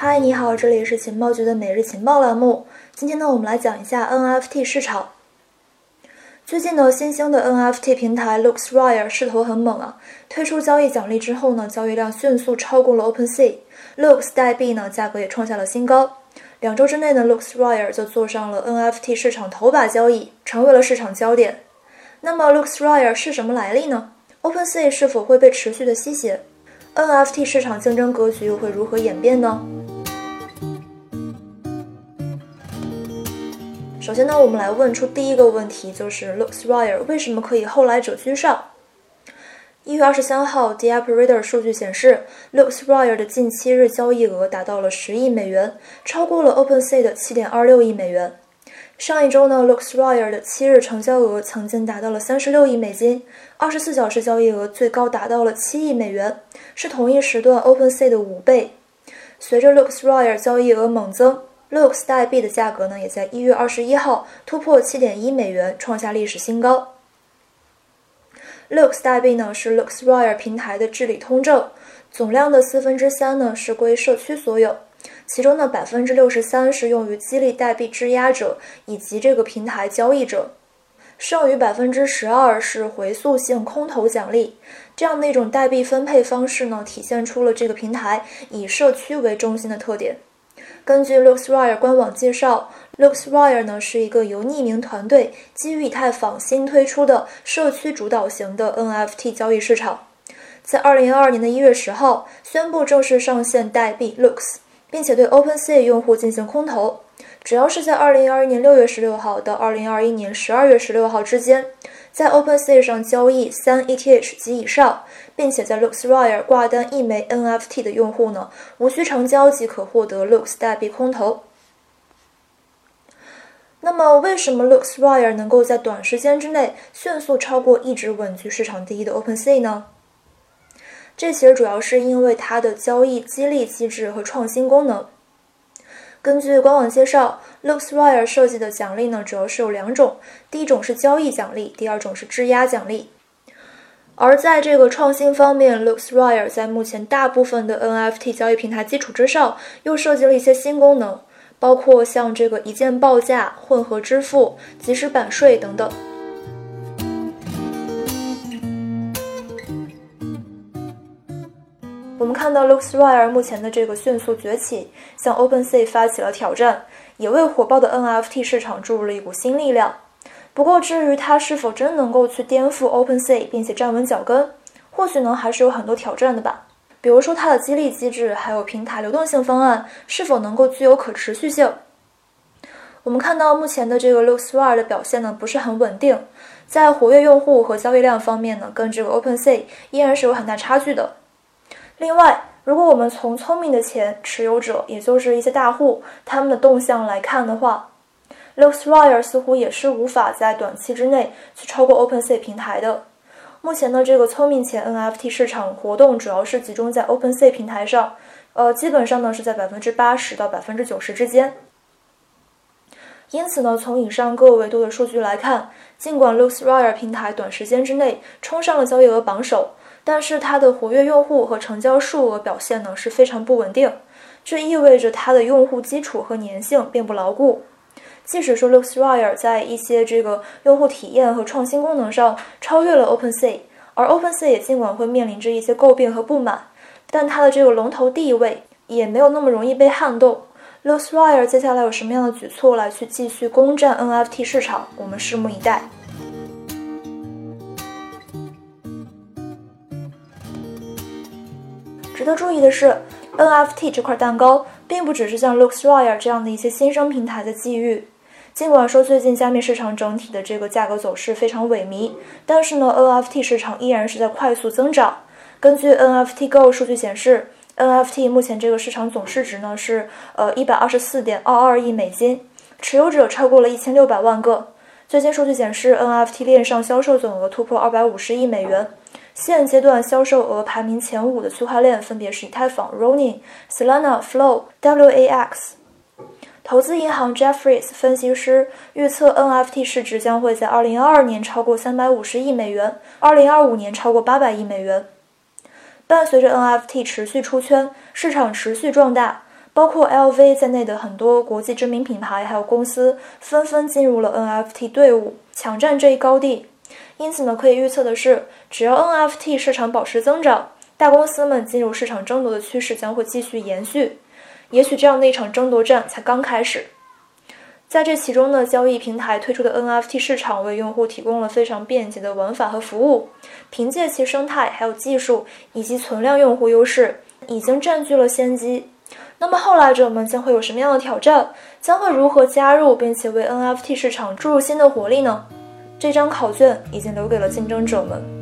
嗨，你好，这里是情报局的每日情报栏目。今天呢，我们来讲一下 NFT 市场。最近呢，新兴的 NFT 平台 LooksRare 势头很猛啊！推出交易奖励之后呢，交易量迅速超过了 OpenSea，Looks 代币呢价格也创下了新高。两周之内呢，LooksRare 就坐上了 NFT 市场头把交易，成为了市场焦点。那么 LooksRare 是什么来历呢？OpenSea 是否会被持续的吸血？NFT 市场竞争格局又会如何演变呢？首先呢，我们来问出第一个问题，就是 LooksRare 为什么可以后来者居上？一月二十三号 d a p r a d e r 数据显示，LooksRare 的近七日交易额达到了十亿美元，超过了 OpenSea 的七点二六亿美元。上一周呢，LooksRare 的七日成交额曾经达到了三十六亿美金，二十四小时交易额最高达到了七亿美元，是同一时段 OpenSea 的五倍。随着 LooksRare 交易额猛增，Looks 代币的价格呢，也在一月二十一号突破七点一美元，创下历史新高。Looks 代币呢是 LooksRare 平台的治理通证，总量的四分之三呢是归社区所有，其中呢百分之六十三是用于激励代币质押者以及这个平台交易者，剩余百分之十二是回溯性空投奖励。这样的一种代币分配方式呢，体现出了这个平台以社区为中心的特点。根据 LooksRare 官网介绍，LooksRare 呢是一个由匿名团队基于以太坊新推出的社区主导型的 NFT 交易市场。在二零二二年的一月十号，宣布正式上线代币 Looks，并且对 OpenSea 用户进行空投。只要是在2021年6月16号到2021年12月16号之间，在 OpenSea 上交易三 ETH 及以上，并且在 LooksRare 挂单一枚 NFT 的用户呢，无需成交即可获得 Looks 代币空投。那么，为什么 LooksRare 能够在短时间之内迅速超过一直稳居市场第一的 OpenSea 呢？这其实主要是因为它的交易激励机制和创新功能。根据官网介绍，LooksRare 设计的奖励呢，主要是有两种，第一种是交易奖励，第二种是质押奖励。而在这个创新方面，LooksRare 在目前大部分的 NFT 交易平台基础之上，又设计了一些新功能，包括像这个一键报价、混合支付、即时版税等等。我们看到 LooksRare 目前的这个迅速崛起，向 OpenSea 发起了挑战，也为火爆的 NFT 市场注入了一股新力量。不过，至于它是否真能够去颠覆 OpenSea 并且站稳脚跟，或许呢还是有很多挑战的吧。比如说它的激励机制，还有平台流动性方案是否能够具有可持续性。我们看到目前的这个 LooksRare 的表现呢不是很稳定，在活跃用户和交易量方面呢，跟这个 OpenSea 依然是有很大差距的。另外，如果我们从聪明的钱持有者，也就是一些大户他们的动向来看的话，LooksRare 似乎也是无法在短期之内去超过 OpenSea 平台的。目前呢，这个聪明钱 NFT 市场活动主要是集中在 OpenSea 平台上，呃，基本上呢是在百分之八十到百分之九十之间。因此呢，从以上各维度的数据来看，尽管 LooksRare 平台短时间之内冲上了交易额榜首。但是它的活跃用户和成交数额表现呢是非常不稳定，这意味着它的用户基础和粘性并不牢固。即使说 LooksRare 在一些这个用户体验和创新功能上超越了 OpenSea，而 OpenSea 也尽管会面临着一些诟病和不满，但它的这个龙头地位也没有那么容易被撼动。LooksRare 接下来有什么样的举措来去继续攻占 NFT 市场，我们拭目以待。值得注意的是，NFT 这块蛋糕并不只是像 LooksRare 这样的一些新生平台的机遇。尽管说最近加密市场整体的这个价格走势非常萎靡，但是呢，NFT 市场依然是在快速增长。根据 NFT Go 数据显示，NFT 目前这个市场总市值呢是呃一百二十四点二二亿美金，持有者超过了一千六百万个。最新数据显示，NFT 链上销售总额突破二百五十亿美元。现阶段销售额排名前五的区块链分别是以太坊、Ronin、Solana、Flow、WAX。投资银行 Jeffries 分析师预测，NFT 市值将会在2022年超过350亿美元，2025年超过800亿美元。伴随着 NFT 持续出圈，市场持续壮大，包括 LV 在内的很多国际知名品牌还有公司纷纷进入了 NFT 队伍，抢占这一高地。因此呢，可以预测的是，只要 NFT 市场保持增长，大公司们进入市场争夺的趋势将会继续延续。也许这样的一场争夺战才刚开始。在这其中呢，交易平台推出的 NFT 市场为用户提供了非常便捷的玩法和服务，凭借其生态、还有技术以及存量用户优势，已经占据了先机。那么后来者们将会有什么样的挑战？将会如何加入，并且为 NFT 市场注入新的活力呢？这张考卷已经留给了竞争者们。